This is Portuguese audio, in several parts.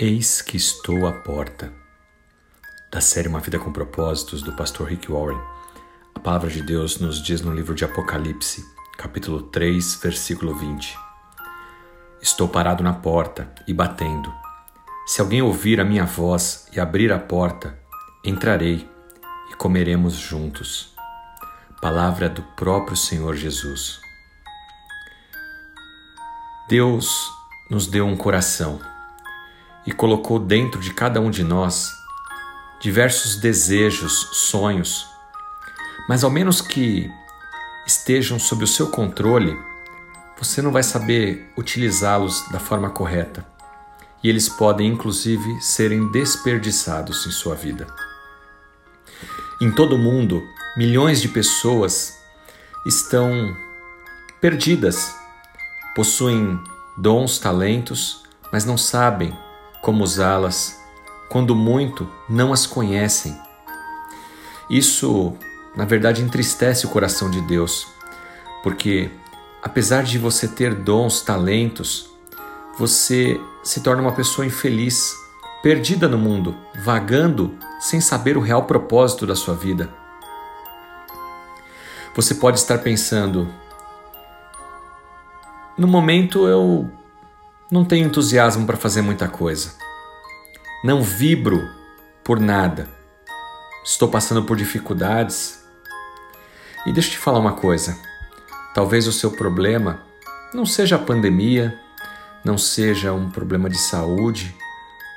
Eis que estou à porta. Da série Uma Vida com Propósitos, do pastor Rick Warren, a palavra de Deus nos diz no livro de Apocalipse, capítulo 3, versículo 20: Estou parado na porta e batendo. Se alguém ouvir a minha voz e abrir a porta, entrarei e comeremos juntos. Palavra do próprio Senhor Jesus. Deus nos deu um coração e colocou dentro de cada um de nós diversos desejos, sonhos, mas ao menos que estejam sob o seu controle, você não vai saber utilizá-los da forma correta e eles podem inclusive serem desperdiçados em sua vida. Em todo o mundo, milhões de pessoas estão perdidas, possuem dons, talentos, mas não sabem como usá-las, quando muito não as conhecem. Isso, na verdade, entristece o coração de Deus, porque apesar de você ter dons, talentos, você se torna uma pessoa infeliz, perdida no mundo, vagando sem saber o real propósito da sua vida. Você pode estar pensando: no momento eu não tenho entusiasmo para fazer muita coisa. Não vibro por nada. Estou passando por dificuldades. E deixa eu te falar uma coisa. Talvez o seu problema não seja a pandemia, não seja um problema de saúde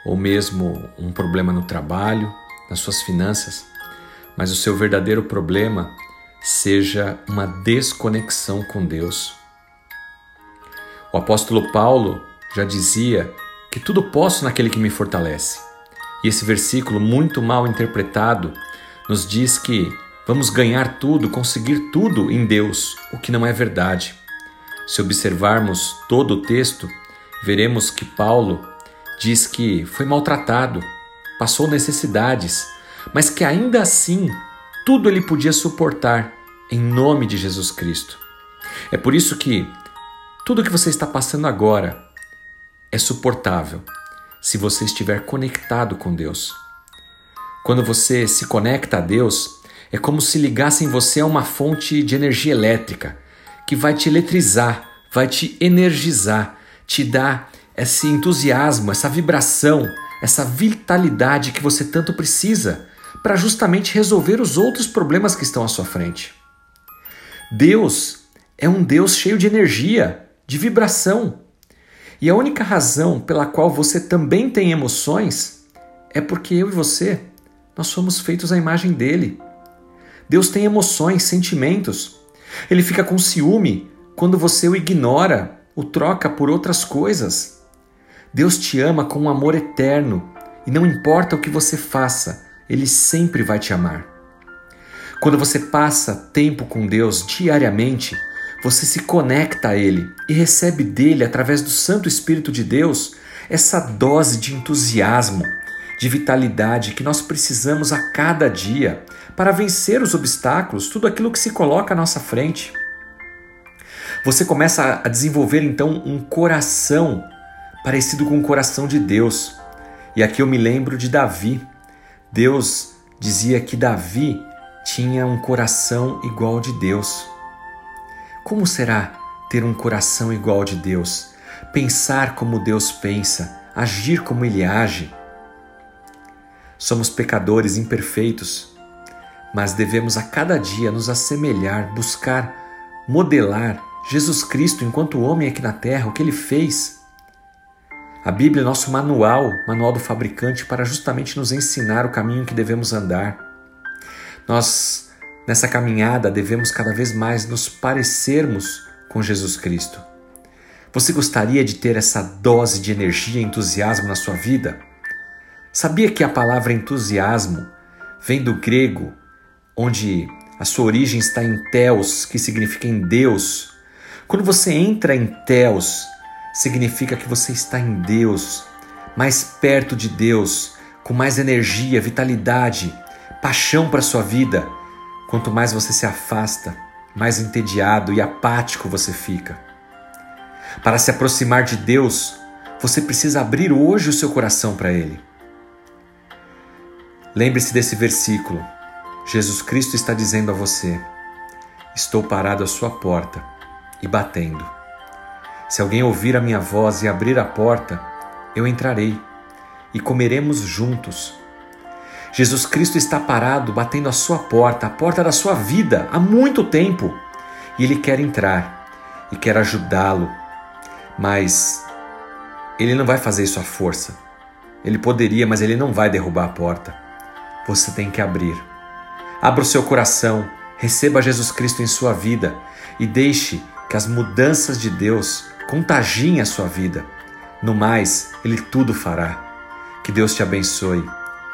ou mesmo um problema no trabalho, nas suas finanças, mas o seu verdadeiro problema seja uma desconexão com Deus. O apóstolo Paulo já dizia que tudo posso naquele que me fortalece. E esse versículo, muito mal interpretado, nos diz que vamos ganhar tudo, conseguir tudo em Deus, o que não é verdade. Se observarmos todo o texto, veremos que Paulo diz que foi maltratado, passou necessidades, mas que ainda assim tudo ele podia suportar em nome de Jesus Cristo. É por isso que tudo que você está passando agora é suportável se você estiver conectado com Deus. Quando você se conecta a Deus, é como se ligasse em você a uma fonte de energia elétrica que vai te eletrizar, vai te energizar, te dar esse entusiasmo, essa vibração, essa vitalidade que você tanto precisa para justamente resolver os outros problemas que estão à sua frente. Deus é um Deus cheio de energia, de vibração. E a única razão pela qual você também tem emoções é porque eu e você, nós somos feitos à imagem dele. Deus tem emoções, sentimentos. Ele fica com ciúme quando você o ignora, o troca por outras coisas. Deus te ama com um amor eterno e não importa o que você faça, ele sempre vai te amar. Quando você passa tempo com Deus diariamente, você se conecta a Ele e recebe dele, através do Santo Espírito de Deus, essa dose de entusiasmo, de vitalidade que nós precisamos a cada dia para vencer os obstáculos, tudo aquilo que se coloca à nossa frente. Você começa a desenvolver então um coração parecido com o coração de Deus. E aqui eu me lembro de Davi. Deus dizia que Davi tinha um coração igual de Deus. Como será ter um coração igual ao de Deus? Pensar como Deus pensa, agir como Ele age? Somos pecadores imperfeitos, mas devemos a cada dia nos assemelhar, buscar, modelar Jesus Cristo enquanto homem aqui na terra, o que ele fez. A Bíblia é nosso manual, manual do fabricante, para justamente nos ensinar o caminho que devemos andar. Nós Nessa caminhada, devemos cada vez mais nos parecermos com Jesus Cristo. Você gostaria de ter essa dose de energia e entusiasmo na sua vida? Sabia que a palavra entusiasmo vem do grego, onde a sua origem está em Theos, que significa em Deus? Quando você entra em Theos, significa que você está em Deus, mais perto de Deus, com mais energia, vitalidade, paixão para a sua vida Quanto mais você se afasta, mais entediado e apático você fica. Para se aproximar de Deus, Você precisa abrir hoje o seu coração para Ele. Lembre-se desse versículo. Jesus Cristo está dizendo a você: Estou parado à sua porta e batendo. Se alguém ouvir a minha voz e abrir a porta, eu entrarei e comeremos juntos. Jesus Cristo está parado, batendo a sua porta, a porta da sua vida, há muito tempo. E Ele quer entrar e quer ajudá-lo. Mas Ele não vai fazer isso à força. Ele poderia, mas Ele não vai derrubar a porta. Você tem que abrir. Abra o seu coração, receba Jesus Cristo em sua vida e deixe que as mudanças de Deus contagiem a sua vida. No mais, Ele tudo fará. Que Deus te abençoe.